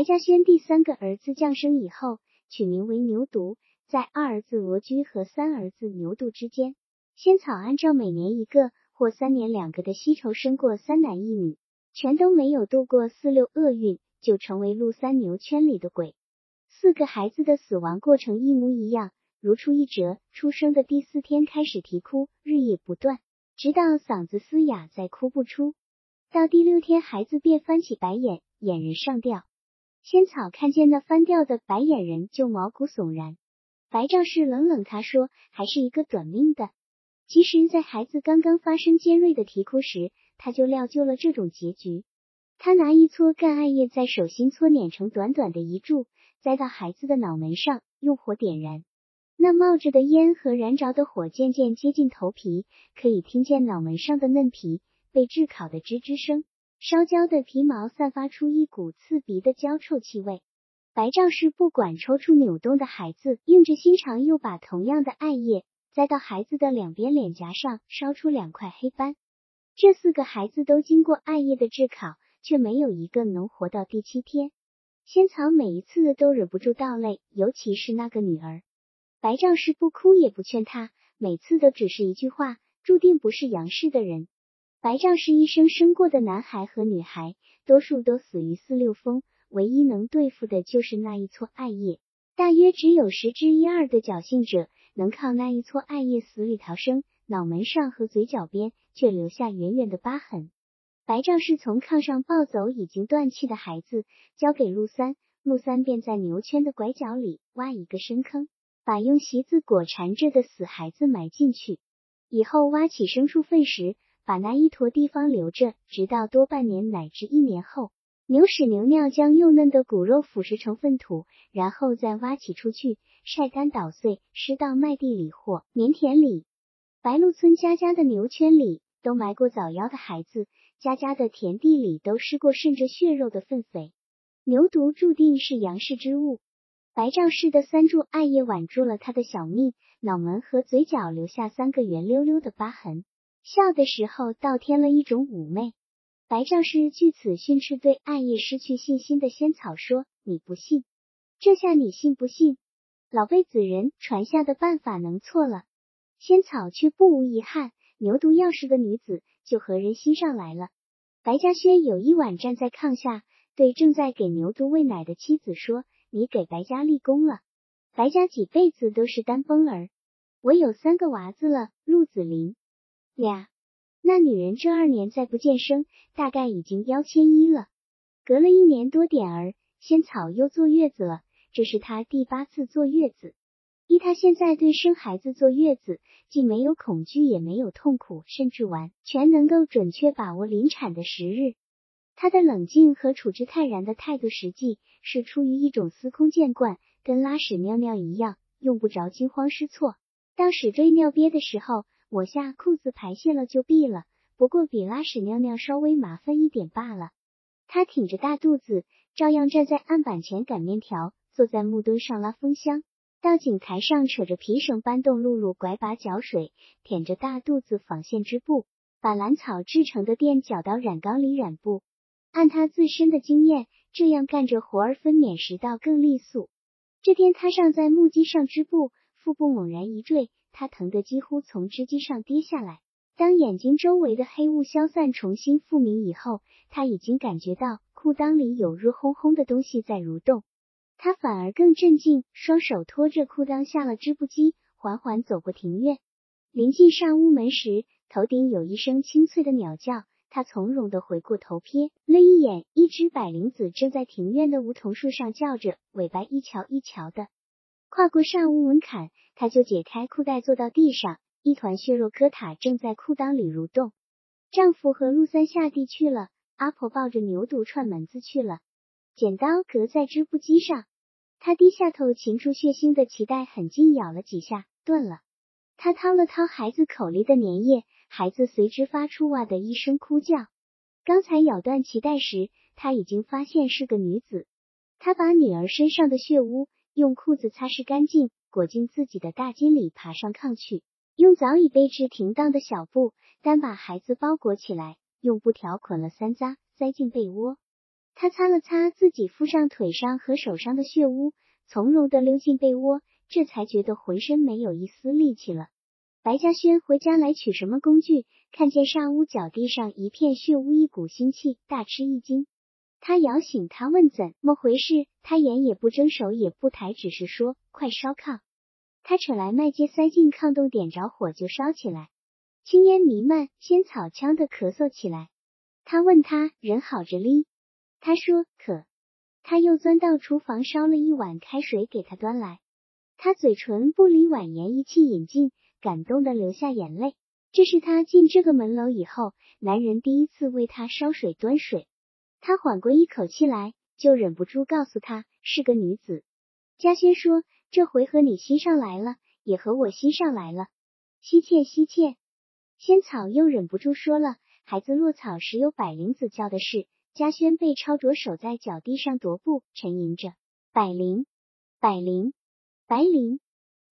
白嘉轩第三个儿子降生以后，取名为牛犊，在二儿子罗居和三儿子牛犊之间。仙草按照每年一个或三年两个的稀筹生过三男一女，全都没有度过四六厄运，就成为陆三牛圈里的鬼。四个孩子的死亡过程一模一样，如出一辙。出生的第四天开始啼哭，日夜不断，直到嗓子嘶哑再哭不出。到第六天，孩子便翻起白眼，眼人上吊。仙草看见那翻掉的白眼人，就毛骨悚然。白丈士冷冷他说：“还是一个短命的。”其实，在孩子刚刚发生尖锐的啼哭时，他就料就了这种结局。他拿一撮干艾叶在手心搓捻成短短的一柱，栽到孩子的脑门上，用火点燃。那冒着的烟和燃着的火渐渐接近头皮，可以听见脑门上的嫩皮被炙烤的吱吱声，烧焦的皮毛散发出一股刺鼻的焦臭气味。白丈士不管抽搐扭动的孩子，硬着心肠又把同样的艾叶。栽到孩子的两边脸颊上，烧出两块黑斑。这四个孩子都经过艾叶的炙烤，却没有一个能活到第七天。仙草每一次都忍不住倒泪，尤其是那个女儿。白丈士不哭也不劝她，每次都只是一句话：注定不是杨氏的人。白丈是一生生过的男孩和女孩，多数都死于四六风，唯一能对付的就是那一撮艾叶。大约只有十之一二的侥幸者。能靠那一撮艾叶死里逃生，脑门上和嘴角边却留下远远的疤痕。白丈是从炕上抱走已经断气的孩子，交给陆三，陆三便在牛圈的拐角里挖一个深坑，把用席子裹缠着的死孩子埋进去。以后挖起牲畜粪时，把那一坨地方留着，直到多半年乃至一年后。牛屎牛尿将幼嫩的骨肉腐蚀成粪土，然后再挖起出去，晒干捣碎，施到麦地里或棉田里。白鹿村家家的牛圈里都埋过早夭的孩子，家家的田地里都施过渗着血肉的粪肥。牛犊注定是杨氏之物，白丈氏的三柱艾叶挽住了他的小命，脑门和嘴角留下三个圆溜溜的疤痕，笑的时候倒添了一种妩媚。白丈士据此训斥对暗夜失去信心的仙草说：“你不信，这下你信不信？老辈子人传下的办法能错了？”仙草却不无遗憾，牛犊要是个女子，就和人心上来了。白嘉轩有一晚站在炕下，对正在给牛犊喂奶的妻子说：“你给白家立功了。白家几辈子都是单崩儿，我有三个娃子了，陆子霖呀。”那女人这二年再不见生，大概已经腰千一了。隔了一年多点儿，仙草又坐月子了，这是她第八次坐月子。依她现在对生孩子坐月子，既没有恐惧，也没有痛苦，甚至完全能够准确把握临产的时日。她的冷静和处之泰然的态度，实际是出于一种司空见惯，跟拉屎尿尿一样，用不着惊慌失措。当屎坠尿憋的时候。我下裤子排泄了就闭了，不过比拉屎尿尿稍微麻烦一点罢了。他挺着大肚子，照样站在案板前擀面条，坐在木墩上拉风箱，到井台上扯着皮绳搬动辘轳拐把搅水，舔着大肚子纺线织布，把蓝草制成的垫搅到染缸里染布。按他自身的经验，这样干着活儿分娩时倒更利索。这天他尚在木屐上织布，腹部猛然一坠。他疼得几乎从织机上跌下来。当眼睛周围的黑雾消散，重新复明以后，他已经感觉到裤裆里有热烘烘的东西在蠕动。他反而更镇静，双手托着裤裆下了织布机，缓缓走过庭院。临近上屋门时，头顶有一声清脆的鸟叫。他从容的回过头瞥了一眼，一只百灵子正在庭院的梧桐树上叫着，尾巴一翘一翘的。跨过上屋门槛，他就解开裤带，坐到地上。一团血肉疙瘩正在裤裆里蠕动。丈夫和陆三下地去了，阿婆抱着牛犊串门子去了。剪刀搁在织布机上，他低下头，擒住血腥的脐带，狠劲咬了几下，断了。他掏了掏孩子口里的粘液，孩子随之发出哇的一声哭叫。刚才咬断脐带时，他已经发现是个女子。他把女儿身上的血污。用裤子擦拭干净，裹进自己的大襟里，爬上炕去，用早已备置停当的小布单把孩子包裹起来，用布条捆了三扎，塞进被窝。他擦了擦自己腹上、腿上和手上的血污，从容的溜进被窝，这才觉得浑身没有一丝力气了。白嘉轩回家来取什么工具，看见上屋脚地上一片血污，一股腥气，大吃一惊。他摇醒他，问怎么回事。他眼也不睁，手也不抬，只是说：“快烧炕。”他扯来麦秸，塞进炕洞，点着火就烧起来。青烟弥漫，仙草呛得咳嗽起来。他问他人好着哩，他说可。他又钻到厨房，烧了一碗开水给他端来。他嘴唇不离碗沿，一气饮尽，感动的流下眼泪。这是他进这个门楼以后，男人第一次为他烧水端水。他缓过一口气来，就忍不住告诉他是个女子。嘉轩说：“这回和你心上来了，也和我心上来了，惜妾惜妾。”仙草又忍不住说了：“孩子落草时有百灵子叫的事。”嘉轩被抄着手在脚地上踱步，沉吟着：“百灵，百灵，白灵，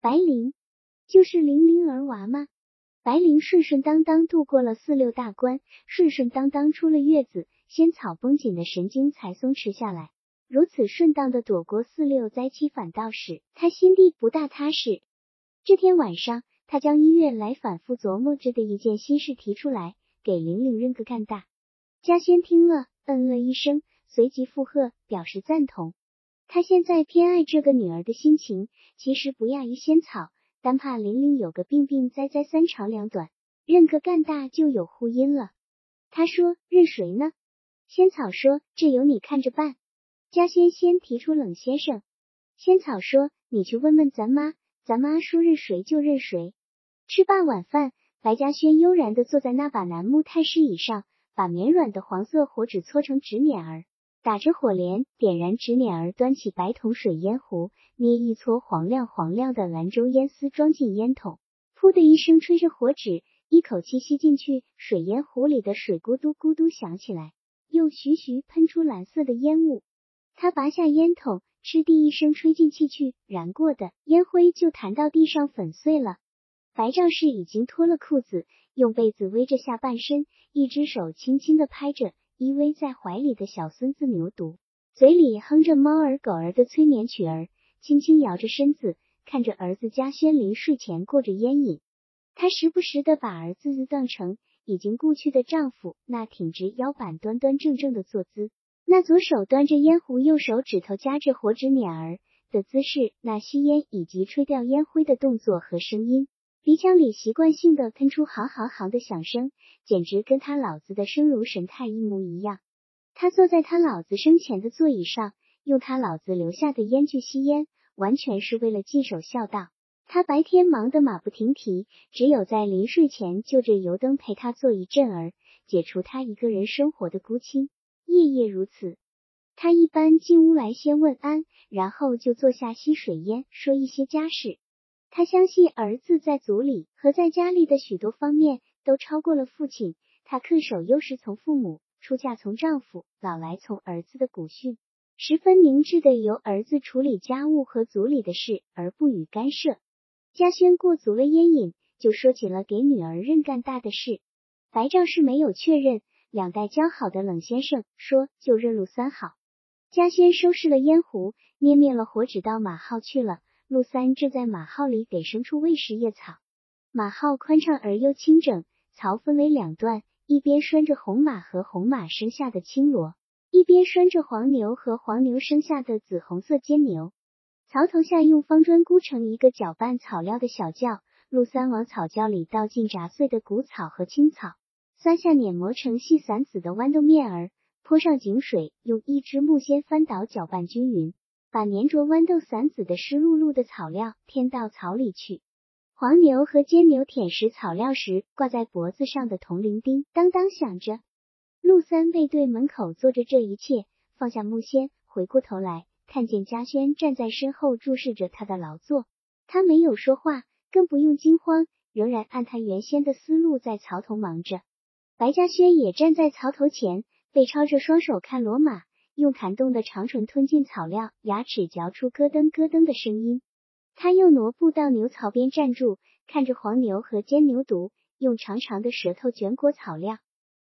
白灵，就是灵灵儿娃吗？”白灵顺顺当当度过了四六大关，顺顺当当出了月子。仙草绷紧的神经才松弛下来，如此顺当的躲过四六灾期，反倒使他心地不大踏实。这天晚上，他将一月来反复琢磨着的一件心事提出来，给玲玲认个干大。嘉轩听了，嗯了一声，随即附和，表示赞同。他现在偏爱这个女儿的心情，其实不亚于仙草，单怕玲玲有个病病灾灾三长两短，认个干大就有呼音了。他说：“认谁呢？”仙草说：“这由你看着办。”嘉轩先提出冷先生，仙草说：“你去问问咱妈，咱妈说认谁就认谁。”吃罢晚饭，白嘉轩悠然的坐在那把楠木太师椅上，把绵软的黄色火纸搓成纸捻儿，打着火镰，点燃纸捻儿，端起白铜水烟壶，捏一撮黄亮黄亮的兰州烟丝装进烟筒，噗的一声吹着火纸，一口气吸进去，水烟壶里的水咕嘟咕嘟响起来。又徐徐喷出蓝色的烟雾，他拔下烟筒，嗤地一声吹进气去，燃过的烟灰就弹到地上粉碎了。白丈士已经脱了裤子，用被子围着下半身，一只手轻轻的拍着依偎在怀里的小孙子牛犊，嘴里哼着猫儿狗儿的催眠曲儿，轻轻摇着身子，看着儿子嘉轩临睡前过着烟瘾。他时不时的把儿子当成。已经故去的丈夫，那挺直腰板、端端正正的坐姿，那左手端着烟壶，右手指头夹着火纸捻儿的姿势，那吸烟以及吹掉烟灰的动作和声音，鼻腔里习惯性的喷出行行行的响声，简直跟他老子的生如神态一模一样。他坐在他老子生前的座椅上，用他老子留下的烟去吸烟，完全是为了尽守孝道。他白天忙得马不停蹄，只有在临睡前就着油灯陪他做一阵儿，解除他一个人生活的孤清。夜夜如此。他一般进屋来先问安，然后就坐下吸水烟，说一些家事。他相信儿子在族里和在家里的许多方面都超过了父亲。他恪守幼时从父母，出嫁从丈夫，老来从儿子的古训，十分明智的由儿子处理家务和族里的事，而不予干涉。嘉轩过足了烟瘾，就说起了给女儿认干大的事。白丈士没有确认，两代交好的冷先生说就认陆三好。嘉轩收拾了烟壶，捏灭了火指，到马号去了。陆三正在马号里给牲畜喂食叶草。马号宽敞而又清整，槽分为两段，一边拴着红马和红马生下的青骡，一边拴着黄牛和黄牛生下的紫红色尖牛。槽头下用方砖箍成一个搅拌草料的小窖，陆三往草窖里倒进炸碎的谷草和青草，撒下碾磨成细散子的豌豆面儿，泼上井水，用一只木锨翻倒搅拌均匀，把粘着豌豆散子的湿漉漉的草料添到槽里去。黄牛和尖牛舔食草料时，挂在脖子上的铜铃钉当当响着。陆三背对门口做着这一切，放下木锨，回过头来。看见嘉轩站在身后注视着他的劳作，他没有说话，更不用惊慌，仍然按他原先的思路在槽头忙着。白嘉轩也站在槽头前，背抄着双手看骡马，用弹动的长唇吞进草料，牙齿嚼出咯噔咯噔的声音。他又挪步到牛槽边站住，看着黄牛和尖牛犊用长长的舌头卷裹草料。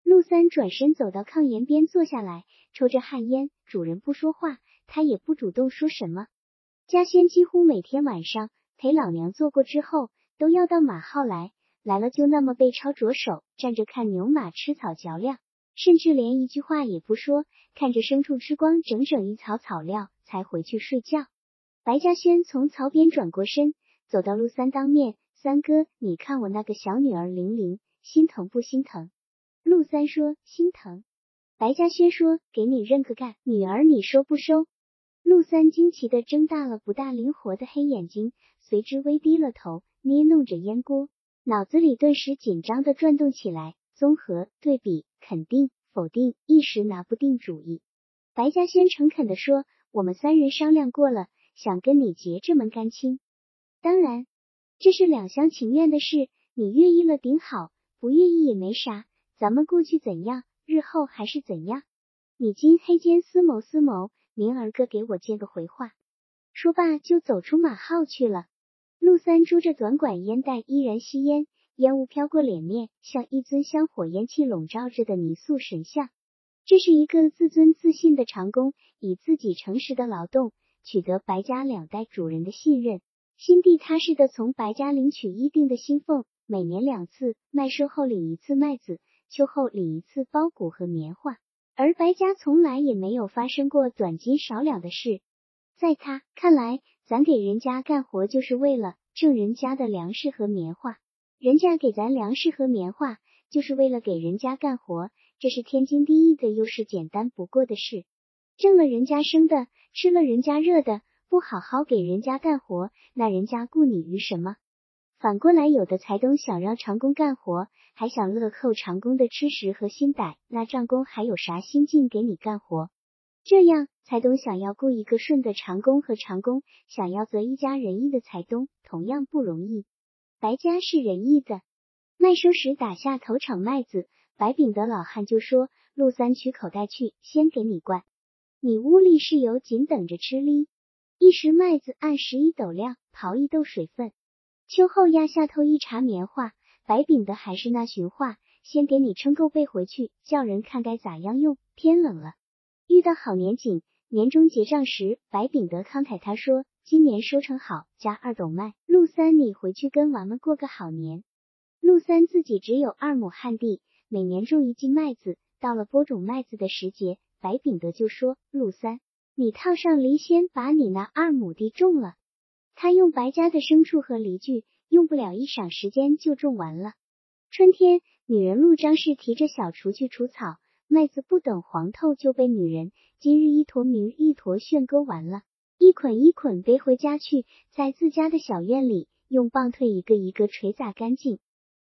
陆三转身走到炕沿边坐下来。抽着旱烟，主人不说话，他也不主动说什么。嘉轩几乎每天晚上陪老娘做过之后，都要到马号来，来了就那么背抄着手站着看牛马吃草嚼料，甚至连一句话也不说，看着牲畜吃光整整一槽草料才回去睡觉。白嘉轩从槽边转过身，走到陆三当面：“三哥，你看我那个小女儿玲玲，心疼不心疼？”陆三说：“心疼。”白嘉轩说：“给你认个干，女儿你收不收？”陆三惊奇的睁大了不大灵活的黑眼睛，随之微低了头，捏弄着烟锅，脑子里顿时紧张的转动起来，综合、对比、肯定、否定，一时拿不定主意。白嘉轩诚恳的说：“我们三人商量过了，想跟你结这门干亲。当然，这是两厢情愿的事，你愿意了顶好，不愿意也没啥。咱们过去怎样，日后还是怎样。你今黑间思谋思谋。”明儿个给我接个回话。说罢就走出马号去了。陆三拄着短管烟袋，依然吸烟，烟雾飘过脸面，像一尊香火烟气笼罩着的泥塑神像。这是一个自尊自信的长工，以自己诚实的劳动取得白家两代主人的信任，心地踏实的从白家领取一定的薪俸，每年两次麦收后领一次麦子，秋后领一次苞谷和棉花。而白家从来也没有发生过短斤少两的事，在他看来，咱给人家干活就是为了挣人家的粮食和棉花，人家给咱粮食和棉花就是为了给人家干活，这是天经地义的，又是简单不过的事。挣了人家生的，吃了人家热的，不好好给人家干活，那人家顾你于什么？反过来，有的财东想让长工干活。还想乐扣长工的吃食和薪歹，那账工还有啥心劲给你干活？这样，财东想要雇一个顺的长工和长工想要择一家仁义的财东，同样不容易。白家是仁义的，麦收时打下头场麦子，白炳德老汉就说：“陆三取口袋去，先给你灌。你屋里是有紧等着吃哩。一时麦子按十一斗量刨一斗水分，秋后压下头一茬棉花。”白饼的还是那寻话，先给你称够背回去，叫人看该咋样用。天冷了，遇到好年景，年终结账时，白饼德慷慨他说：“今年收成好，加二斗麦。陆三，你回去跟娃们过个好年。”陆三自己只有二亩旱地，每年种一斤麦子，到了播种麦子的时节，白饼德就说：“陆三，你套上犁，先把你那二亩地种了。”他用白家的牲畜和犁具。用不了一晌时间就种完了。春天，女人陆张氏提着小锄去除草，麦子不等黄透就被女人今日一坨明日一坨旋割完了，一捆一捆背回家去，在自家的小院里用棒槌一个一个捶打干净。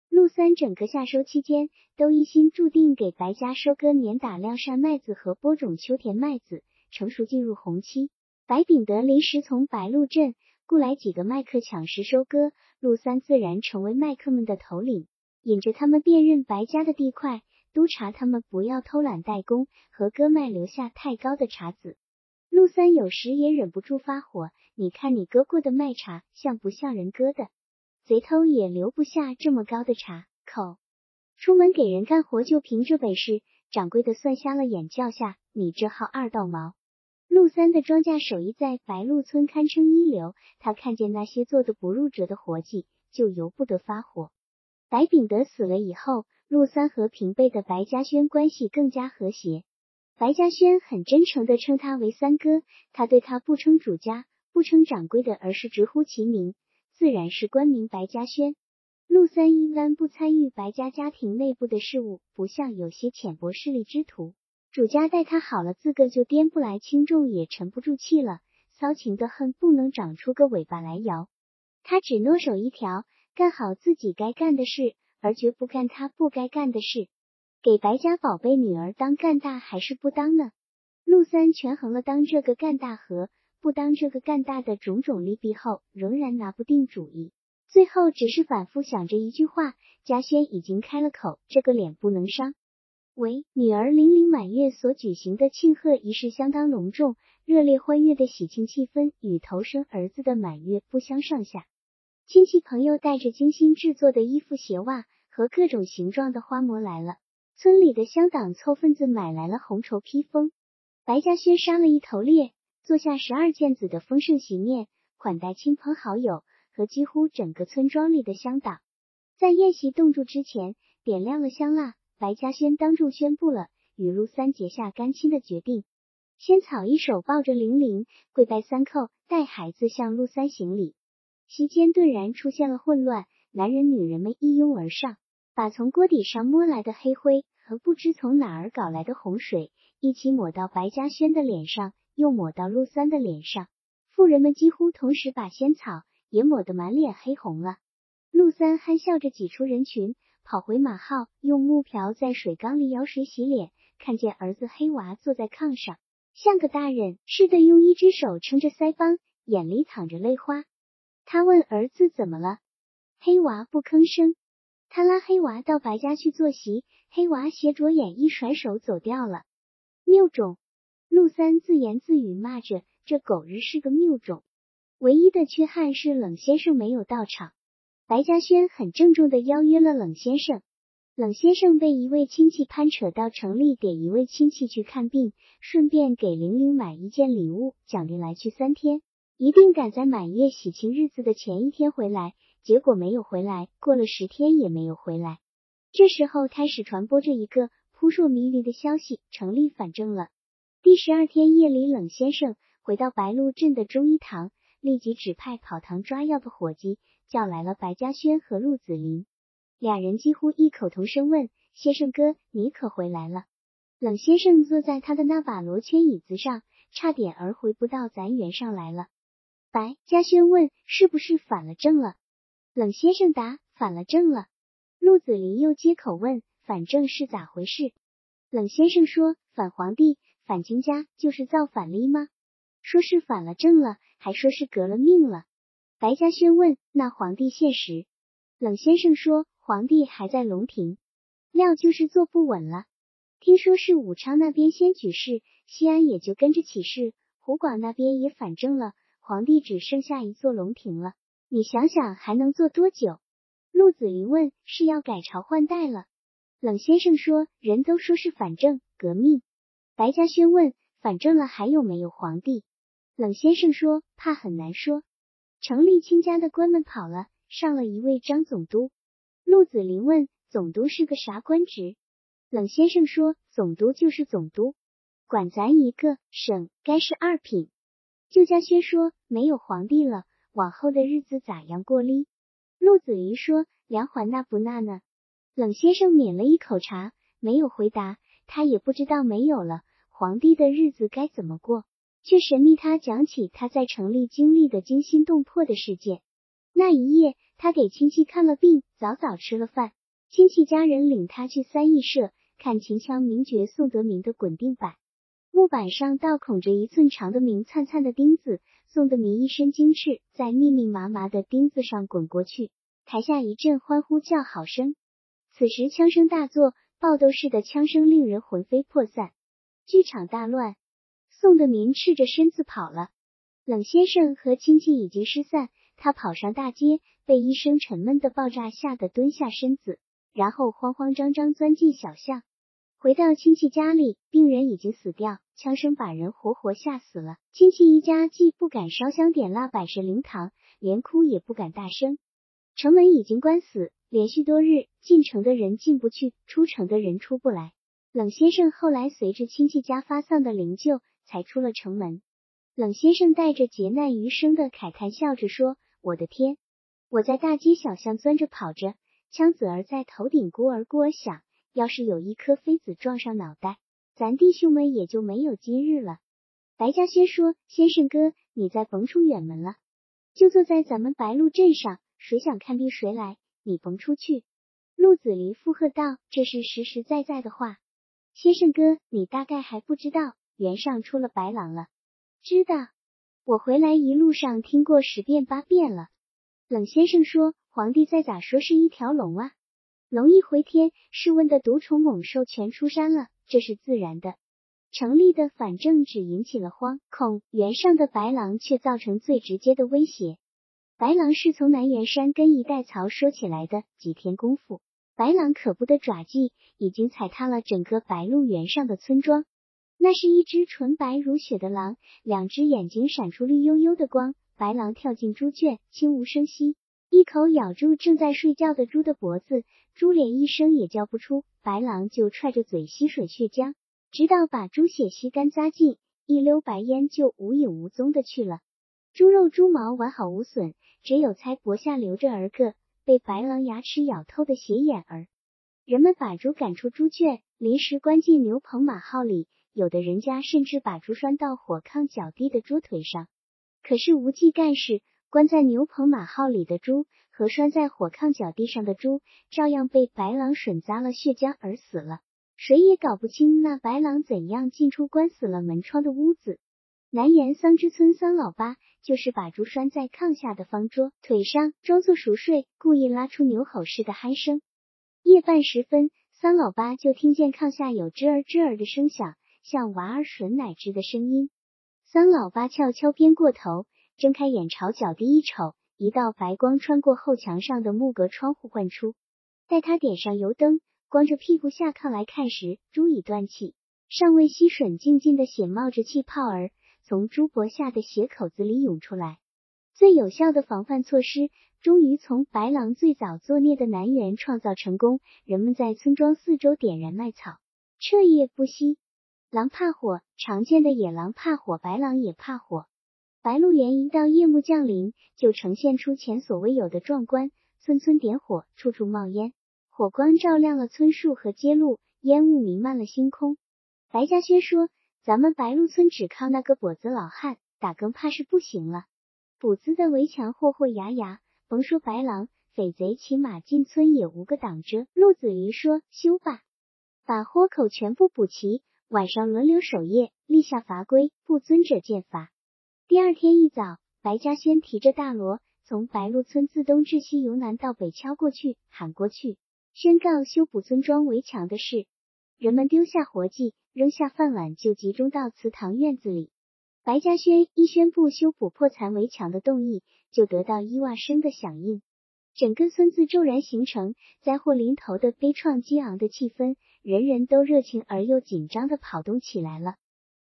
陆三整个夏收期间都一心注定给白家收割年打晾晒麦子和播种秋田麦子，成熟进入红期。白秉德临时从白鹿镇。雇来几个麦客抢食收割，陆三自然成为麦客们的头领，引着他们辨认白家的地块，督查他们不要偷懒怠工和割麦留下太高的茬子。陆三有时也忍不住发火，你看你割过的麦茬像不像人割的？贼偷也留不下这么高的茬口。出门给人干活就凭这本事，掌柜的算瞎了眼，叫下你这号二道毛。陆三的庄稼手艺在白鹿村堪称一流，他看见那些做的不入辙的活计，就由不得发火。白秉德死了以后，陆三和平辈的白嘉轩关系更加和谐。白嘉轩很真诚地称他为三哥，他对他不称主家，不称掌柜的，而是直呼其名，自然是官名白嘉轩。陆三一般不参与白家家庭内部的事务，不像有些浅薄势力之徒。主家待他好了，自个就颠不来轻重，也沉不住气了，骚情的恨不能长出个尾巴来摇。他只诺手一条，干好自己该干的事，而绝不干他不该干的事。给白家宝贝女儿当干大还是不当呢？陆三权衡了当这个干大和不当这个干大的种种利弊后，仍然拿不定主意。最后只是反复想着一句话：嘉轩已经开了口，这个脸不能伤。为女儿玲玲满月所举行的庆贺仪式相当隆重，热烈欢悦的喜庆气氛与头生儿子的满月不相上下。亲戚朋友带着精心制作的衣服、鞋袜和各种形状的花模来了。村里的乡党凑份子买来了红绸披风。白嘉轩杀了一头猎，做下十二件子的丰盛席面，款待亲朋好友和几乎整个村庄里的乡党。在宴席动烛之前，点亮了香蜡。白嘉轩当众宣布了与陆三结下干亲的决定。仙草一手抱着玲玲，跪拜三叩，带孩子向陆三行礼。席间顿然出现了混乱，男人女人们一拥而上，把从锅底上摸来的黑灰和不知从哪儿搞来的洪水。一起抹到白嘉轩的脸上，又抹到陆三的脸上。妇人们几乎同时把仙草也抹得满脸黑红了。陆三憨笑着挤出人群，跑回马号，用木瓢在水缸里舀水洗脸。看见儿子黑娃坐在炕上，像个大人似的，用一只手撑着腮帮，眼里淌着泪花。他问儿子怎么了，黑娃不吭声。他拉黑娃到白家去坐席，黑娃斜着眼，一甩手走掉了。谬种！陆三自言自语骂着：“这狗日是个谬种！”唯一的缺憾是冷先生没有到场。白嘉轩很郑重的邀约了冷先生。冷先生被一位亲戚攀扯到城里，给一位亲戚去看病，顺便给玲玲买一件礼物，奖励来去三天，一定赶在满月喜庆日子的前一天回来。结果没有回来，过了十天也没有回来。这时候开始传播着一个。扑朔迷离的消息，成立反正了。第十二天夜里，冷先生回到白鹿镇的中医堂，立即指派跑堂抓药的伙计叫来了白嘉轩和陆子霖。俩人几乎异口同声问：“先生哥，你可回来了？”冷先生坐在他的那把罗圈椅子上，差点儿回不到咱园上来了。白嘉轩问：“是不是反了正了？”冷先生答：“反了正了。”陆子霖又接口问。反正是咋回事？冷先生说反皇帝、反金家就是造反了吗？说是反了正了，还说是革了命了。白嘉轩问：那皇帝现实？冷先生说皇帝还在龙庭，料就是坐不稳了。听说是武昌那边先举事，西安也就跟着起事，湖广那边也反正了，皇帝只剩下一座龙庭了。你想想还能坐多久？陆子霖问：是要改朝换代了？冷先生说：“人都说是反正革命。”白嘉轩问：“反正了还有没有皇帝？”冷先生说：“怕很难说。城里亲家的官们跑了，上了一位张总督。”陆子霖问：“总督是个啥官职？”冷先生说：“总督就是总督，管咱一个省，该是二品。”旧家轩说：“没有皇帝了，往后的日子咋样过哩？”陆子霖说：“梁环那不那呢？”冷先生抿了一口茶，没有回答。他也不知道没有了皇帝的日子该怎么过，却神秘他讲起他在城里经历的惊心动魄的事件。那一夜，他给亲戚看了病，早早吃了饭。亲戚家人领他去三义社看秦腔名角宋德明的滚钉板，木板上倒孔着一寸长的明灿灿的钉子。宋德明一身精赤，在密密麻麻的钉子上滚过去，台下一阵欢呼叫好声。此时枪声大作，爆斗似的枪声令人魂飞魄散，剧场大乱。宋德民赤着身子跑了，冷先生和亲戚已经失散。他跑上大街，被一声沉闷的爆炸吓得蹲下身子，然后慌慌张张钻进小巷。回到亲戚家里，病人已经死掉，枪声把人活活吓死了。亲戚一家既不敢烧香点蜡摆设灵堂，连哭也不敢大声。城门已经关死。连续多日，进城的人进不去，出城的人出不来。冷先生后来随着亲戚家发丧的灵柩，才出了城门。冷先生带着劫难余生的慨叹，笑着说：“我的天！我在大街小巷钻着跑着，枪子儿在头顶咕儿咕儿响。要是有一颗飞子撞上脑袋，咱弟兄们也就没有今日了。”白嘉轩说：“先生哥，你再甭出远门了，就坐在咱们白鹿镇上，谁想看病谁来。”你甭出去！陆子霖附和道：“这是实实在在的话。先生哥，你大概还不知道，原上出了白狼了。知道，我回来一路上听过十遍八遍了。”冷先生说：“皇帝再咋说是一条龙啊？龙一回天，试问的毒虫猛兽全出山了，这是自然的。成立的反正只引起了惶恐，原上的白狼却造成最直接的威胁。”白狼是从南岩山跟一代曹说起来的，几天功夫，白狼可怖的爪迹已经踩塌了整个白鹿原上的村庄。那是一只纯白如雪的狼，两只眼睛闪出绿油油的光。白狼跳进猪圈，轻无声息，一口咬住正在睡觉的猪的脖子，猪连一声也叫不出。白狼就踹着嘴吸吮血浆，直到把猪血吸干扎尽，一溜白烟就无影无踪的去了。猪肉、猪毛完好无损，只有猜脖下留着儿个被白狼牙齿咬透的血眼儿。人们把猪赶出猪圈，临时关进牛棚马号里，有的人家甚至把猪拴到火炕脚低的桌腿上。可是无忌干事，关在牛棚马号里的猪和拴在火炕脚地上的猪，照样被白狼吮咂了血浆而死了。谁也搞不清那白狼怎样进出关死了门窗的屋子。南岩桑之村桑老八就是把猪拴在炕下的方桌腿上，装作熟睡，故意拉出牛吼似的鼾声。夜半时分，桑老八就听见炕下有吱儿吱儿的声响，像娃儿吮奶汁的声音。三老八悄悄偏过头，睁开眼朝脚底一瞅，一道白光穿过后墙上的木格窗户唤出。待他点上油灯，光着屁股下炕来看时，猪已断气，尚未吸吮静静的血冒着气泡儿从猪脖下的血口子里涌出来。最有效的防范措施终于从白狼最早作孽的南园创造成功。人们在村庄四周点燃麦草，彻夜不息。狼怕火，常见的野狼怕火，白狼也怕火。白鹿原一到夜幕降临，就呈现出前所未有的壮观，村村点火，处处冒烟，火光照亮了村树和街路，烟雾弥漫了星空。白嘉轩说：“咱们白鹿村只靠那个跛子老汉，打更怕是不行了。补子的围墙霍霍牙牙，甭说白狼，匪贼骑马进村也无个挡着。”陆子霖说：“修吧，把豁口全部补齐。”晚上轮流守夜，立下罚规，不遵者见罚。第二天一早，白嘉轩提着大锣，从白鹿村自东至西，由南到北敲过去，喊过去，宣告修补村庄围墙的事。人们丢下活计，扔下饭碗，就集中到祠堂院子里。白嘉轩一宣布修补破残围墙的动议，就得到伊娃声的响应。整个村子骤然形成灾祸临头的悲怆激昂的气氛，人人都热情而又紧张的跑动起来了。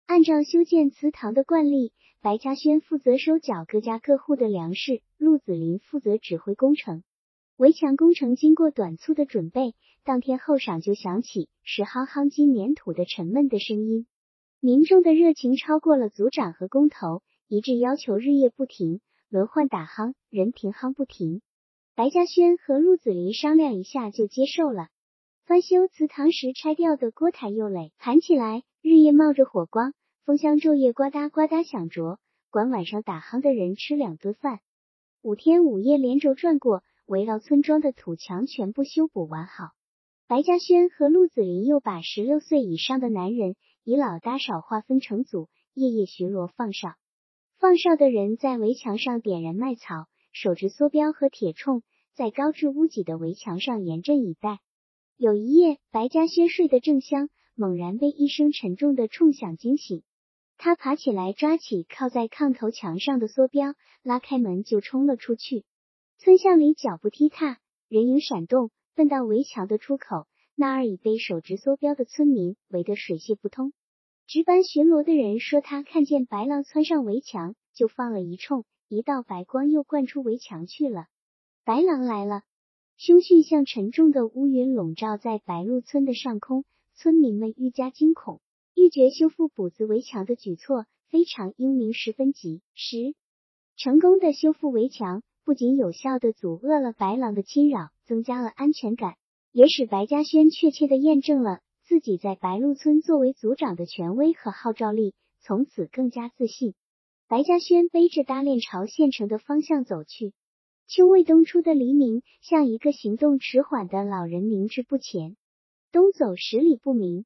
按照修建祠堂的惯例，白嘉轩负责收缴各家各户的粮食，陆子霖负责指挥工程。围墙工程经过短促的准备，当天后晌就响起石夯夯金粘土的沉闷的声音。民众的热情超过了组长和工头，一致要求日夜不停，轮换打夯，人停夯不停。白嘉轩和陆子霖商量一下，就接受了。翻修祠堂时拆掉的锅台釉垒盘起来，日夜冒着火光，风箱昼夜呱嗒呱嗒响着，管晚上打夯的人吃两顿饭。五天五夜连轴转过，围绕村庄的土墙全部修补完好。白嘉轩和陆子霖又把十六岁以上的男人以老搭少划分成组，夜夜巡逻放哨。放哨的人在围墙上点燃麦草。手持梭镖和铁铳，在高至屋脊的围墙上严阵以待。有一夜，白嘉轩睡得正香，猛然被一声沉重的冲响惊醒。他爬起来，抓起靠在炕头墙上的梭镖，拉开门就冲了出去。村巷里脚步踢踏，人影闪动，奔到围墙的出口，那儿已被手执梭镖的村民围得水泄不通。值班巡逻的人说，他看见白狼窜上围墙，就放了一冲。一道白光又灌出围墙去了，白狼来了，凶讯像沉重的乌云笼罩在白鹿村的上空，村民们愈加惊恐，欲绝修复补子围墙的举措非常英明，十分及时。成功的修复围墙，不仅有效的阻遏了白狼的侵扰，增加了安全感，也使白嘉轩确切的验证了自己在白鹿村作为族长的权威和号召力，从此更加自信。白嘉轩背着搭链朝县城的方向走去。秋未冬初的黎明，像一个行动迟缓的老人凝滞不前。东走十里不明，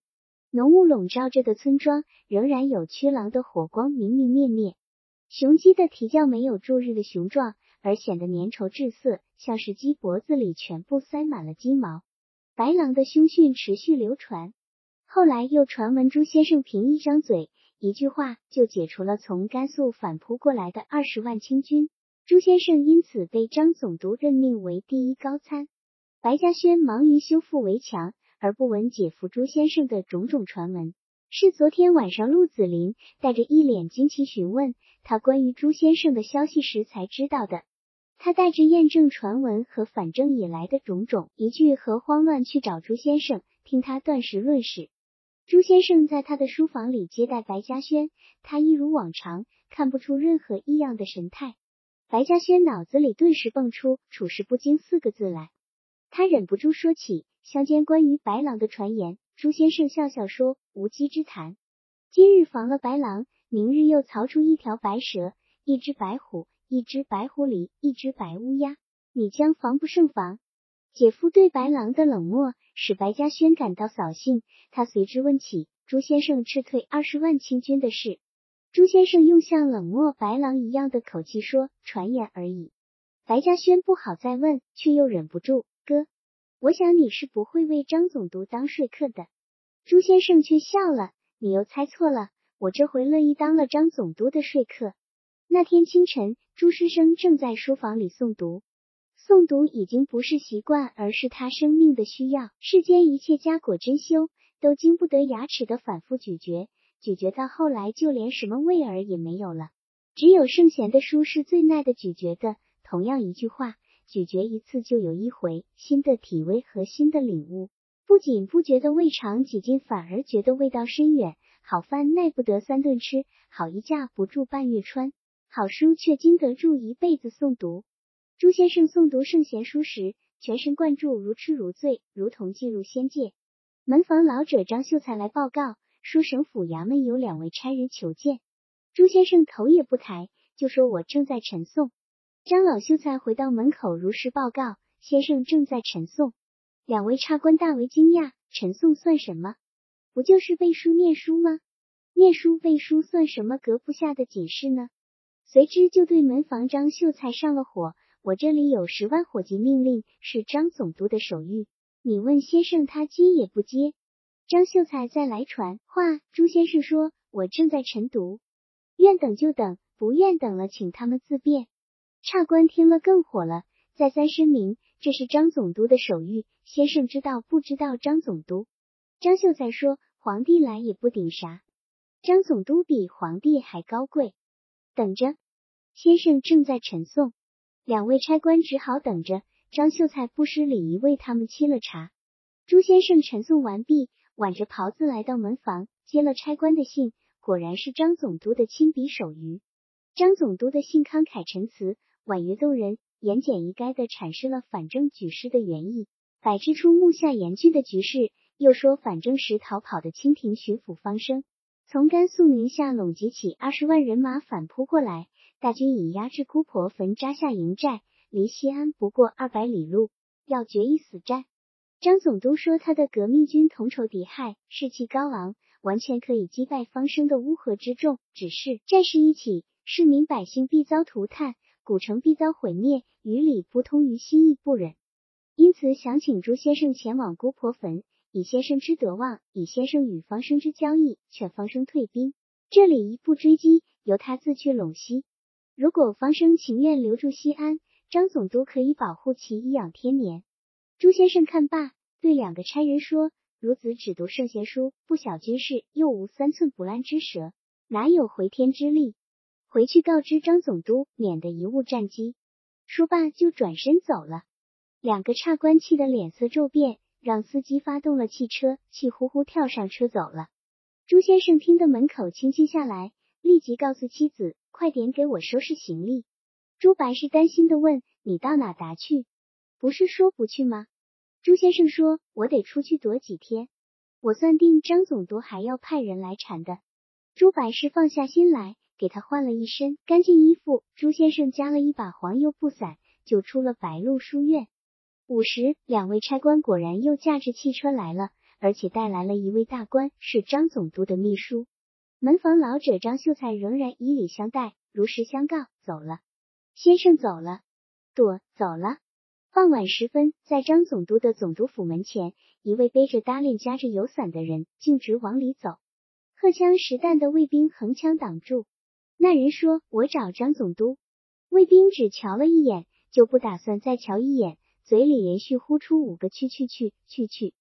浓雾笼罩着的村庄仍然有驱狼的火光明明灭灭。雄鸡的啼叫没有驻日的雄壮，而显得粘稠滞涩，像是鸡脖子里全部塞满了鸡毛。白狼的凶讯持续流传，后来又传闻朱先生凭一张嘴。一句话就解除了从甘肃反扑过来的二十万清军，朱先生因此被张总督任命为第一高参。白嘉轩忙于修复围墙，而不闻姐夫朱先生的种种传闻。是昨天晚上陆子霖带着一脸惊奇询问他关于朱先生的消息时才知道的。他带着验证传闻和反正以来的种种，一句和慌乱去找朱先生，听他断时论史。朱先生在他的书房里接待白嘉轩，他一如往常，看不出任何异样的神态。白嘉轩脑子里顿时蹦出“处事不惊”四个字来，他忍不住说起乡间关于白狼的传言。朱先生笑笑说：“无稽之谈。今日防了白狼，明日又曹出一条白蛇，一只白虎，一只白狐狸，一只白乌鸦，你将防不胜防。”姐夫对白狼的冷漠使白嘉轩感到扫兴，他随之问起朱先生撤退二十万清军的事。朱先生用像冷漠白狼一样的口气说：“传言而已。”白嘉轩不好再问，却又忍不住：“哥。”我想你是不会为张总督当说客的。朱先生却笑了，你又猜错了，我这回乐意当了张总督的说客。那天清晨，朱师生正在书房里诵读，诵读已经不是习惯，而是他生命的需要。世间一切家果珍馐，都经不得牙齿的反复咀嚼，咀嚼到后来，就连什么味儿也没有了。只有圣贤的书是最耐的咀嚼的。同样一句话。咀嚼一次就有一回新的体味和新的领悟，不仅不觉得胃肠几斤，反而觉得味道深远。好饭耐不得三顿吃，好衣架不住半月穿，好书却经得住一辈子诵读。朱先生诵读圣贤书时，全神贯注，如痴如醉，如同进入仙界。门房老者张秀才来报告说，省府衙门有两位差人求见。朱先生头也不抬，就说：“我正在陈诵。”张老秀才回到门口，如实报告：“先生正在陈诵。”两位差官大为惊讶：“陈诵算什么？不就是背书念书吗？念书背书算什么阁不下的紧事呢？”随之就对门房张秀才上了火：“我这里有十万火急命令，是张总督的手谕，你问先生，他接也不接。”张秀才再来传话：“朱先生说，我正在晨读，愿等就等，不愿等了，请他们自便。”差官听了更火了，再三声明这是张总督的手谕，先生知道不知道？张总督，张秀才说皇帝来也不顶啥，张总督比皇帝还高贵。等着，先生正在晨诵，两位差官只好等着。张秀才不失礼仪为他们沏了茶。朱先生晨诵完毕，挽着袍子来到门房，接了差官的信，果然是张总督的亲笔手谕。张总督的信慷慨陈词。婉约动人，言简意赅的阐释了反正举事的原意，摆置出目下严峻的局势。又说反正时逃跑的清廷巡抚方生，从甘肃宁夏拢集起二十万人马反扑过来，大军已压至姑婆坟扎下营寨，离西安不过二百里路，要决一死战。张总督说他的革命军同仇敌忾，士气高昂，完全可以击败方生的乌合之众。只是战事一起，市民百姓必遭涂炭。古城必遭毁灭，于理不通，于心意不忍，因此想请朱先生前往姑婆坟，以先生之德望，以先生与方生之交易，劝方生退兵。这里一步追击，由他自去陇西。如果方生情愿留住西安，张总督可以保护其颐养天年。朱先生看罢，对两个差人说：“孺子只读圣贤书，不晓军事，又无三寸不烂之舌，哪有回天之力？”回去告知张总督，免得贻误战机。说罢就转身走了。两个差官气得脸色骤变，让司机发动了汽车，气呼呼跳上车走了。朱先生听得门口清静下来，立即告诉妻子：“快点给我收拾行李。”朱白是担心的问：“你到哪达去？不是说不去吗？”朱先生说：“我得出去躲几天，我算定张总督还要派人来缠的。”朱白是放下心来。给他换了一身干净衣服，朱先生加了一把黄油布伞，就出了白鹿书院。午时，两位差官果然又驾着汽车来了，而且带来了一位大官，是张总督的秘书。门房老者张秀才仍然以礼相待，如实相告，走了。先生走了，躲走了。傍晚时分，在张总督的总督府门前，一位背着搭链、夹着油伞的人径直往里走，荷枪实弹的卫兵横枪挡住。那人说：“我找张总督。”卫兵只瞧了一眼，就不打算再瞧一眼，嘴里连续呼出五个“去去去去去”。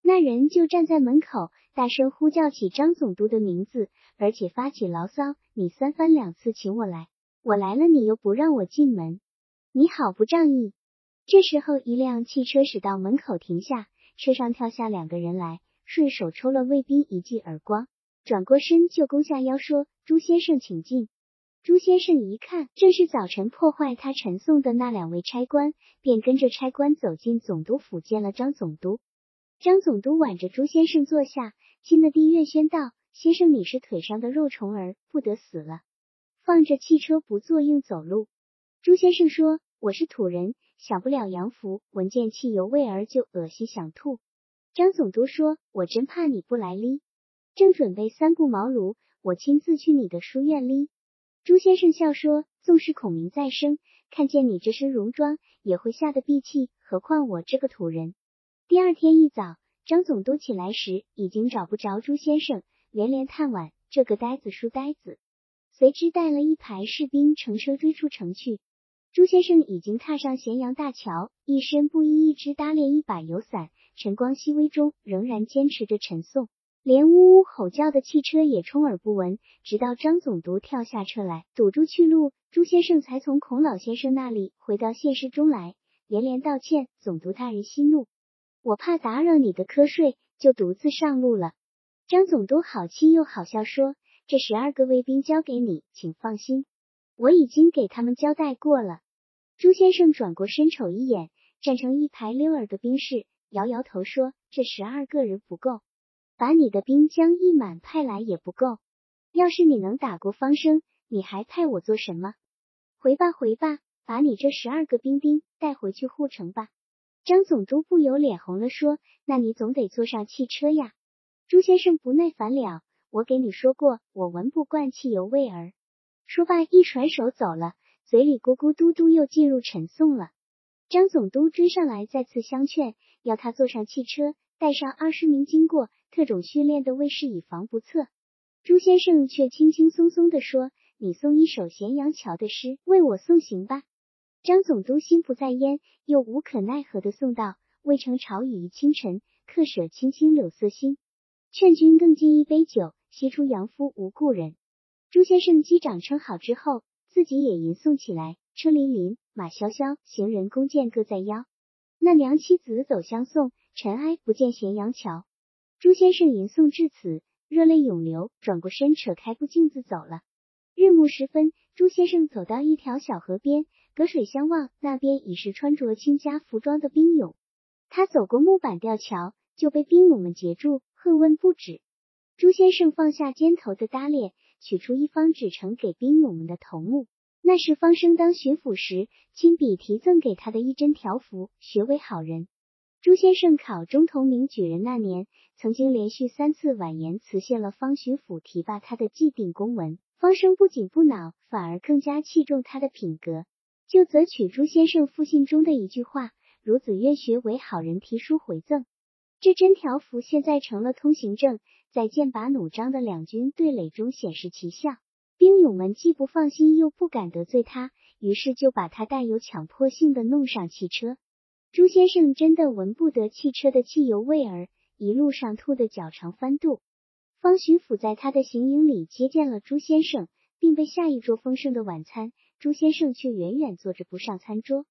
那人就站在门口，大声呼叫起张总督的名字，而且发起牢骚：“你三番两次请我来，我来了你又不让我进门，你好不仗义！”这时候，一辆汽车驶到门口停下，车上跳下两个人来，顺手抽了卫兵一记耳光，转过身就弓下腰说：“朱先生，请进。”朱先生一看，正是早晨破坏他陈送的那两位差官，便跟着差官走进总督府，见了张总督。张总督挽着朱先生坐下，亲的地愿宣道：“先生，你是腿上的肉虫儿，不得死了，放着汽车不坐，硬走路。”朱先生说：“我是土人，享不了洋服，闻见汽油味儿就恶心想吐。”张总督说：“我真怕你不来哩，正准备三顾茅庐，我亲自去你的书院哩。”朱先生笑说：“纵使孔明再生，看见你这身戎装，也会吓得闭气，何况我这个土人。”第二天一早，张总督起来时，已经找不着朱先生，连连叹惋：“这个呆子，书呆子。”随之带了一排士兵乘车追出城去。朱先生已经踏上咸阳大桥，一身布衣，一只搭链，一把油伞，晨光熹微中，仍然坚持着晨诵。连呜呜吼叫的汽车也充耳不闻，直到张总督跳下车来堵住去路，朱先生才从孔老先生那里回到现实中来，连连道歉。总督大人息怒，我怕打扰你的瞌睡，就独自上路了。张总督好气又好笑，说：“这十二个卫兵交给你，请放心，我已经给他们交代过了。”朱先生转过身瞅一眼站成一排溜儿的兵士，摇摇头说：“这十二个人不够。”把你的兵将一满派来也不够，要是你能打过方生，你还派我做什么？回吧回吧，把你这十二个兵丁带回去护城吧。张总督不由脸红了，说：“那你总得坐上汽车呀。”朱先生不耐烦了，我给你说过，我闻不惯汽油味儿。说罢一甩手走了，嘴里咕咕嘟嘟又进入陈诵了。张总督追上来再次相劝，要他坐上汽车，带上二十名经过。特种训练的卫士以防不测，朱先生却轻轻松松地说：“你送一首咸阳桥的诗为我送行吧。”张总督心不在焉，又无可奈何的送道：“渭城朝雨浥轻尘，客舍青青柳色新。劝君更尽一杯酒，西出阳夫无故人。”朱先生击掌称好之后，自己也吟诵起来：“车辚辚，马萧萧，行人弓箭各在腰。那娘妻子走相送，尘埃不见咸阳桥。”朱先生吟诵至此，热泪涌流，转过身，扯开布镜子走了。日暮时分，朱先生走到一条小河边，隔水相望，那边已是穿着清家服装的兵勇。他走过木板吊桥，就被兵勇们截住，喝问不止。朱先生放下肩头的搭链，取出一方纸呈给兵勇们的头目，那是方生当巡抚时亲笔题赠给他的一针条幅，学为好人。朱先生考中同名举人那年，曾经连续三次婉言辞谢了方巡抚提拔他的既定公文。方生不仅不恼，反而更加器重他的品格，就择取朱先生复信中的一句话：“孺子愿学为好人”，提书回赠。这真条幅现在成了通行证，在剑拔弩张的两军对垒中显示奇效。兵勇们既不放心，又不敢得罪他，于是就把他带有强迫性的弄上汽车。朱先生真的闻不得汽车的汽油味儿，一路上吐得脚肠翻肚。方巡抚在他的行营里接见了朱先生，并备下一桌丰盛的晚餐，朱先生却远远坐着不上餐桌。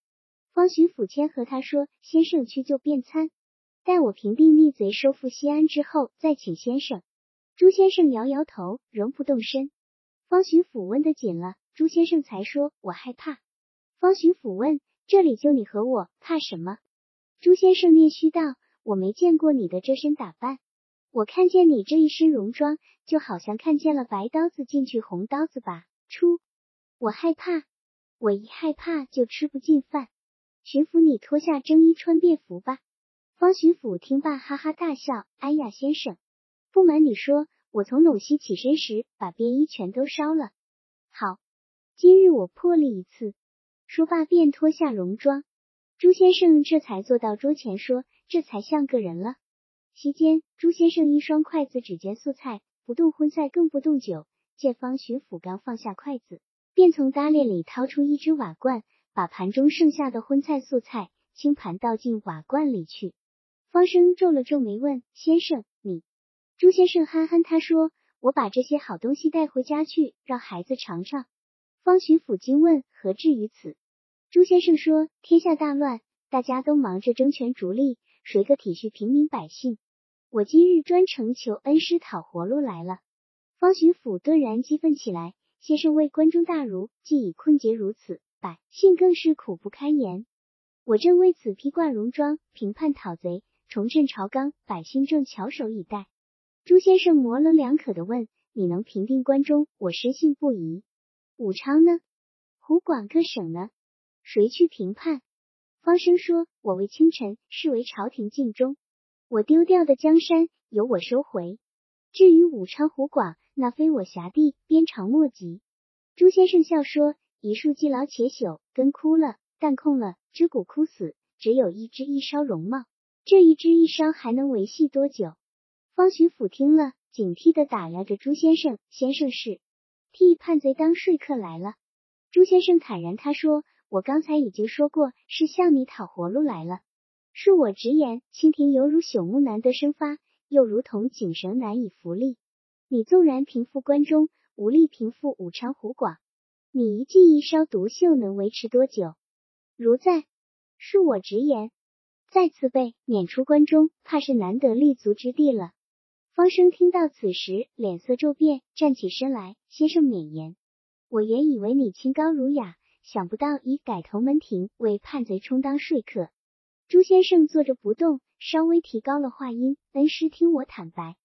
方巡抚谦和他说：“先生去就便餐，待我平定逆贼，收复西安之后，再请先生。”朱先生摇摇头，仍不动身。方巡抚问得紧了，朱先生才说：“我害怕。”方巡抚问。这里就你和我，怕什么？朱先生面虚道：“我没见过你的这身打扮，我看见你这一身戎装，就好像看见了白刀子进去红刀子吧。”出，我害怕，我一害怕就吃不进饭。巡抚，你脱下征衣穿便服吧。方巡抚听罢，哈哈大笑：“哎呀，先生，不瞒你说，我从陇西起身时，把便衣全都烧了。好，今日我破例一次。”说罢，便脱下戎装。朱先生这才坐到桌前，说：“这才像个人了。”席间，朱先生一双筷子只煎素菜，不动荤菜，更不动酒。见方巡抚刚放下筷子，便从搭裢里掏出一只瓦罐，把盘中剩下的荤菜素菜清盘倒进瓦罐里去。方生皱了皱眉，问：“先生，你？”朱先生憨憨他说：“我把这些好东西带回家去，让孩子尝尝。”方巡抚惊问：“何至于此？”朱先生说：“天下大乱，大家都忙着争权逐利，谁个体恤平民百姓？我今日专程求恩师讨活路来了。”方巡抚顿然激愤起来：“先生为关中大儒，既已困劫如此，百姓更是苦不堪言。我正为此披挂戎装，平叛讨贼，重振朝纲，百姓正翘首以待。”朱先生模棱两可的问：“你能平定关中，我深信不疑。武昌呢？湖广各省呢？”谁去评判？方生说：“我为清臣，是为朝廷尽忠。我丢掉的江山，由我收回。至于武昌、湖广，那非我辖地，鞭长莫及。”朱先生笑说：“一树既老且朽，根枯了，但空了，枝骨枯死，只有一枝一梢容貌。这一支一梢还能维系多久？”方巡抚听了，警惕的打量着朱先生：“先生是替叛贼当说客来了？”朱先生坦然他说。我刚才已经说过，是向你讨活路来了。恕我直言，清廷犹如朽木难得生发，又如同井绳难以浮力。你纵然平复关中，无力平复武昌、湖广。你一计一烧独秀能维持多久？如在，恕我直言，再次被撵出关中，怕是难得立足之地了。方生听到此时，脸色骤变，站起身来：“先生免言，我原以为你清高儒雅。”想不到已改头门庭，为叛贼充当说客。朱先生坐着不动，稍微提高了话音：“恩师，听我坦白。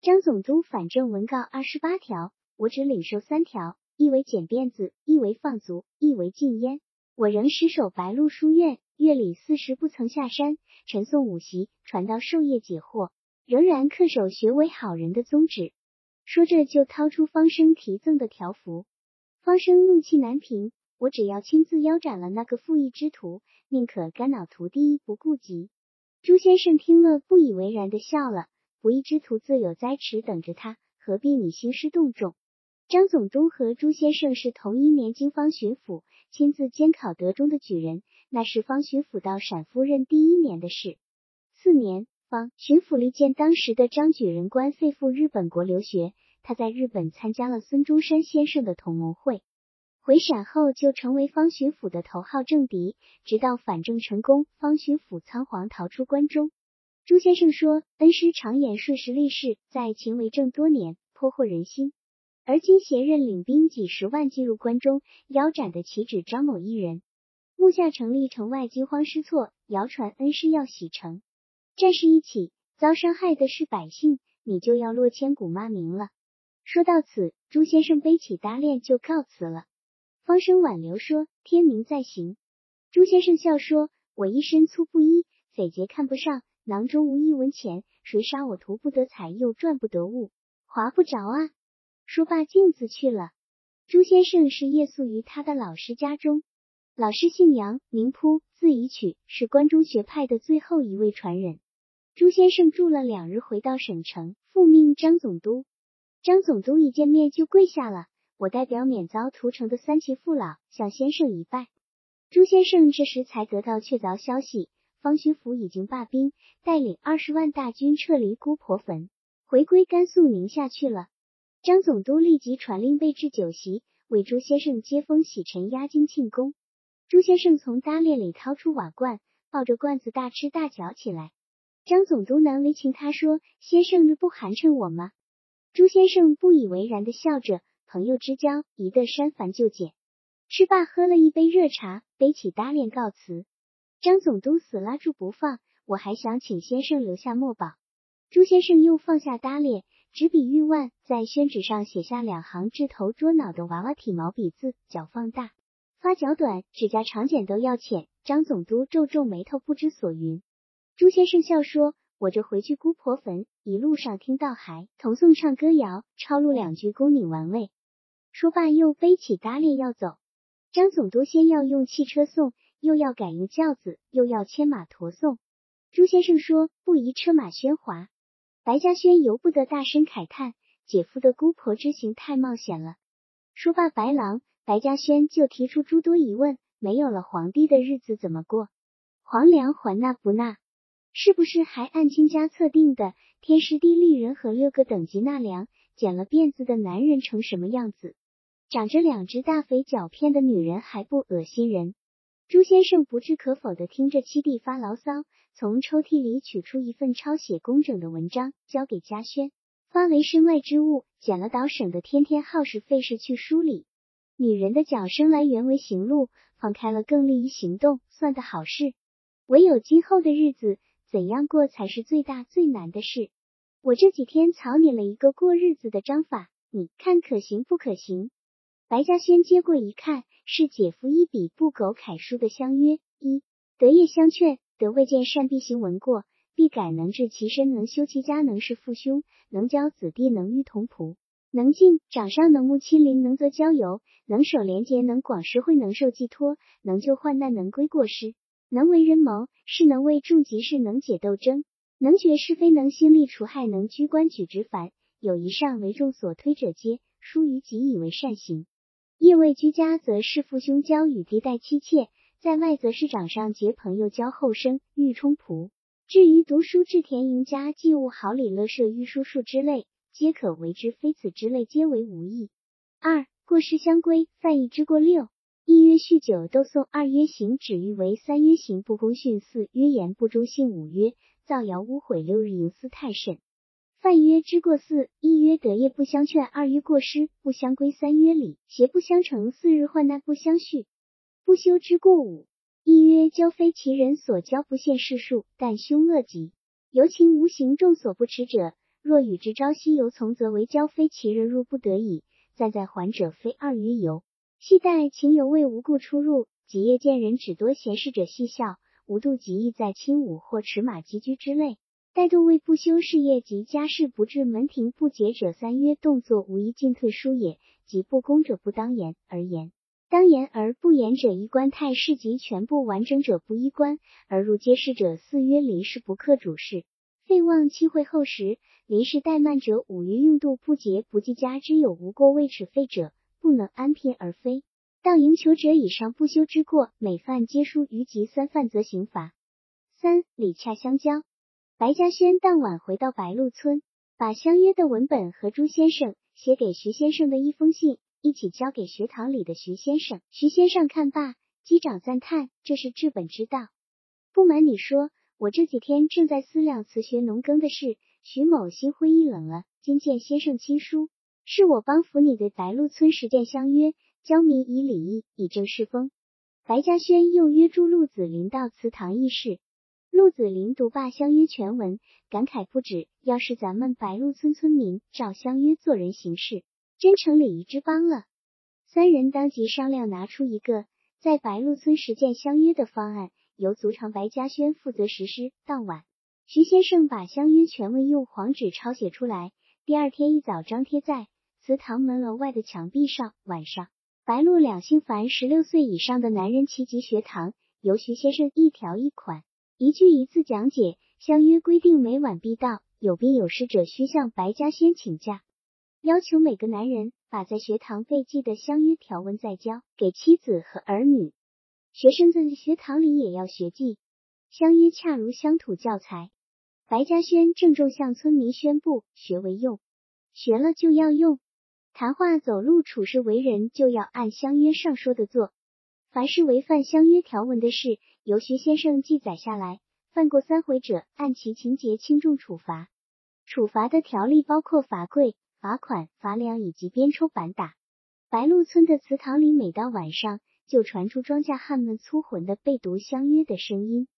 张总督反正文告二十八条，我只领受三条：一为剪辫子，一为放足，一为禁烟。我仍失守白鹿书院，月里四十不曾下山，晨诵五习，传道授业解惑，仍然恪守学为好人的宗旨。”说着就掏出方生提赠的条幅，方生怒气难平。我只要亲自腰斩了那个负义之徒，宁可肝脑涂地不顾及。朱先生听了不以为然的笑了。不义之徒自有灾迟等着他，何必你兴师动众？张总督和朱先生是同一年经方巡抚，亲自监考德中的举人，那是方巡抚到陕夫任第一年的事。次年，方巡抚力荐当时的张举人官费赴日本国留学，他在日本参加了孙中山先生的同盟会。回陕后就成为方巡抚的头号政敌，直到反正成功，方巡抚仓皇逃出关中。朱先生说：“恩师常言顺时立事，在秦为政多年，颇获人心。而今携任领兵几十万进入关中，腰斩的岂止张某一人？目下城里城外惊慌失措，谣传恩师要洗城，战事一起，遭伤害的是百姓，你就要落千古骂名了。”说到此，朱先生背起搭链就告辞了。方生挽留说：“天明再行。”朱先生笑说：“我一身粗布衣，匪劫看不上，囊中无一文钱，谁杀我图不得财，又赚不得物，划不着啊！”说罢径自去了。朱先生是夜宿于他的老师家中，老师姓杨，名扑，字以曲，是关中学派的最后一位传人。朱先生住了两日，回到省城，复命张总督。张总督一见面就跪下了。我代表免遭屠城的三秦父老向先生一拜。朱先生这时才得到确凿消息，方巡抚已经罢兵，带领二十万大军撤离姑婆坟，回归甘肃宁夏去了。张总督立即传令备置酒席，为朱先生接风洗尘、压惊庆功。朱先生从搭链里掏出瓦罐，抱着罐子大吃大嚼起来。张总督难为情，他说：“先生不寒碜我吗？”朱先生不以为然的笑着。朋友之交，宜得删繁就简。吃罢，喝了一杯热茶，背起搭链告辞。张总督死拉住不放，我还想请先生留下墨宝。朱先生又放下搭链，执笔玉腕，在宣纸上写下两行枝头捉脑的娃娃体毛笔字：脚放大，发脚短，指甲长剪都要浅。张总督皱皱眉头，不知所云。朱先生笑说。我这回去姑婆坟，一路上听到还同颂唱歌谣，抄录两句恭领玩味。说罢，又背起搭链要走。张总督先要用汽车送，又要改用轿子，又要牵马驮送。朱先生说：“不宜车马喧哗。”白嘉轩由不得大声慨叹：“姐夫的姑婆之行太冒险了。”说罢，白狼白嘉轩就提出诸多疑问：没有了皇帝的日子怎么过？皇粮还纳不纳？是不是还按亲家测定的天时地利人和六个等级纳凉？剪了辫子的男人成什么样子？长着两只大肥脚片的女人还不恶心人？朱先生不置可否的听着七弟发牢骚，从抽屉里取出一份抄写工整的文章，交给嘉轩，发为身外之物，剪了倒省得天天耗时费事去梳理。女人的脚生来原为行路，放开了更利于行动，算得好事。唯有今后的日子怎样过才是最大最难的事。我这几天草拟了一个过日子的章法，你看可行不可行？白嘉轩接过一看，是姐夫一笔不苟楷书的相约：一德业相劝，德未见善必行闻过，必改能治其身，能修其家，能事父兄，能教子弟，能育童仆。能敬掌上，能慕亲邻，能则交游，能守廉洁，能广施惠，能受寄托，能救患难，能归过失，能为人谋，是能为众吉事，能解斗争，能决是非，能兴利除害，能居官举职凡。有一上为众所推者，皆疏于己以为善行。业未居家，则是父兄交与敌待妻妾；在外，则是掌上结朋友交后生，欲冲仆。至于读书治田营家，祭物好礼乐射御书数之类。皆可为之，非此之类，皆为无益。二过失相规，犯意之过六。一曰酗酒斗讼，二曰行止欲为，三曰行不公训，四曰言不忠信，五曰造谣污秽，六日营私太甚。犯曰之过四：一曰得业不相劝，二曰过失不相规，三曰礼邪不相成，四日患难不相续。不修之过五：一曰交非其人所交，不现世数，但凶恶极，有情无形，众所不耻者。若与之朝夕游从，则为交非其人入不得已；暂在还者，非二于游。系待秦游未无故出入，几夜见人只多闲事者，戏笑。无度极意在轻舞或持马疾居之类。待度未不修事业及家事不治门庭不洁者，三曰动作无一进退书也。即不公者不当言而言，当言而不言者，衣冠太事及全部完整者不衣冠而入皆事者，四曰离事不克主事。废忘期会后时，临时怠慢者，五于用度不节，不计家之有无过，未耻废者，不能安贫而非。当赢求者以上不修之过，每犯皆书于及三犯则刑罚。三礼洽相交。白嘉轩当晚回到白鹿村，把相约的文本和朱先生写给徐先生的一封信一起交给学堂里的徐先生。徐先生看罢，击掌赞叹：“这是治本之道。”不瞒你说。我这几天正在思量辞学农耕的事，徐某心灰意冷了。今见先生亲书，是我帮扶你的白鹿村实践相约，教民以礼义，以正世风。白嘉轩又约住陆子霖到祠堂议事。陆子霖读罢相约全文，感慨不止。要是咱们白鹿村村民照相约做人行事，真成礼仪之邦了。三人当即商量，拿出一个在白鹿村实践相约的方案。由族长白嘉轩负责实施。当晚，徐先生把相约全文用黄纸抄写出来，第二天一早张贴在祠堂门楼外的墙壁上。晚上，白鹿两姓凡十六岁以上的男人齐集学堂，由徐先生一条一款、一句一字讲解。相约规定每晚必到，有病有事者需向白嘉轩请假，要求每个男人把在学堂背记的相约条文再交给妻子和儿女。学生在学堂里也要学记，相约恰如乡土教材。白嘉轩郑重向村民宣布：学为用，学了就要用。谈话、走路、处事、为人，就要按相约上说的做。凡是违反相约条文的事，由徐先生记载下来。犯过三回者，按其情节轻重处罚。处罚的条例包括罚跪、罚款、罚粮以及鞭抽板打。白鹿村的祠堂里，每到晚上。就传出庄稼汉们粗浑的背毒相约的声音，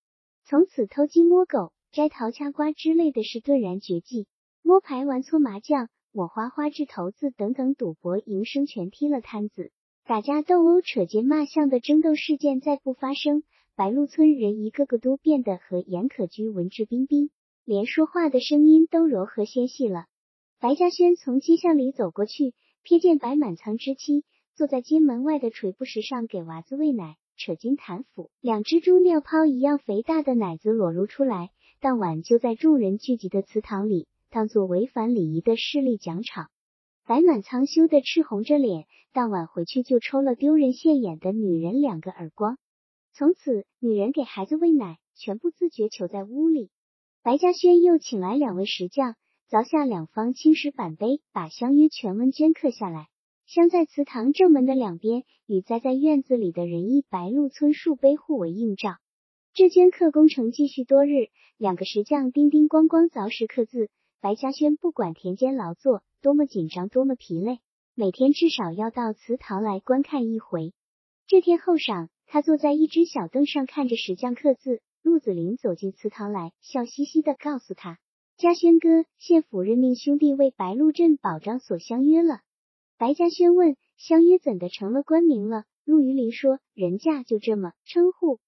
从此偷鸡摸狗、摘桃掐瓜之类的事顿然绝迹。摸牌、玩搓麻将、抹花花、掷骰子等等赌博营生全踢了摊子，打架斗殴、扯肩骂相的争斗事件再不发生。白鹿村人一个个都变得和严可居文质彬彬，连说话的声音都柔和纤细了。白嘉轩从街巷里走过去，瞥见白满仓之妻。坐在街门外的垂布石上给娃子喂奶，扯金弹斧，两只猪尿泡一样肥大的奶子裸露出来。当晚就在众人聚集的祠堂里，当做违反礼仪的势力讲场。白满仓羞得赤红着脸，当晚回去就抽了丢人现眼的女人两个耳光。从此，女人给孩子喂奶，全部自觉囚在屋里。白嘉轩又请来两位石匠，凿下两方青石板碑，把相约全文镌刻下来，镶在祠堂正门的两边，与栽在院子里的仁义白鹿村树碑互为映照。这镌刻工程继续多日，两个石匠叮叮咣咣凿石刻字。白嘉轩不管田间劳作多么紧张，多么疲累，每天至少要到祠堂来观看一回。这天后晌，他坐在一只小凳上看着石匠刻字。陆子霖走进祠堂来，笑嘻嘻的告诉他：“嘉轩哥，县府任命兄弟为白鹿镇保障所相约了。”白嘉轩问：“相约怎的成了官名了？”陆于林说：“人家就这么称呼。”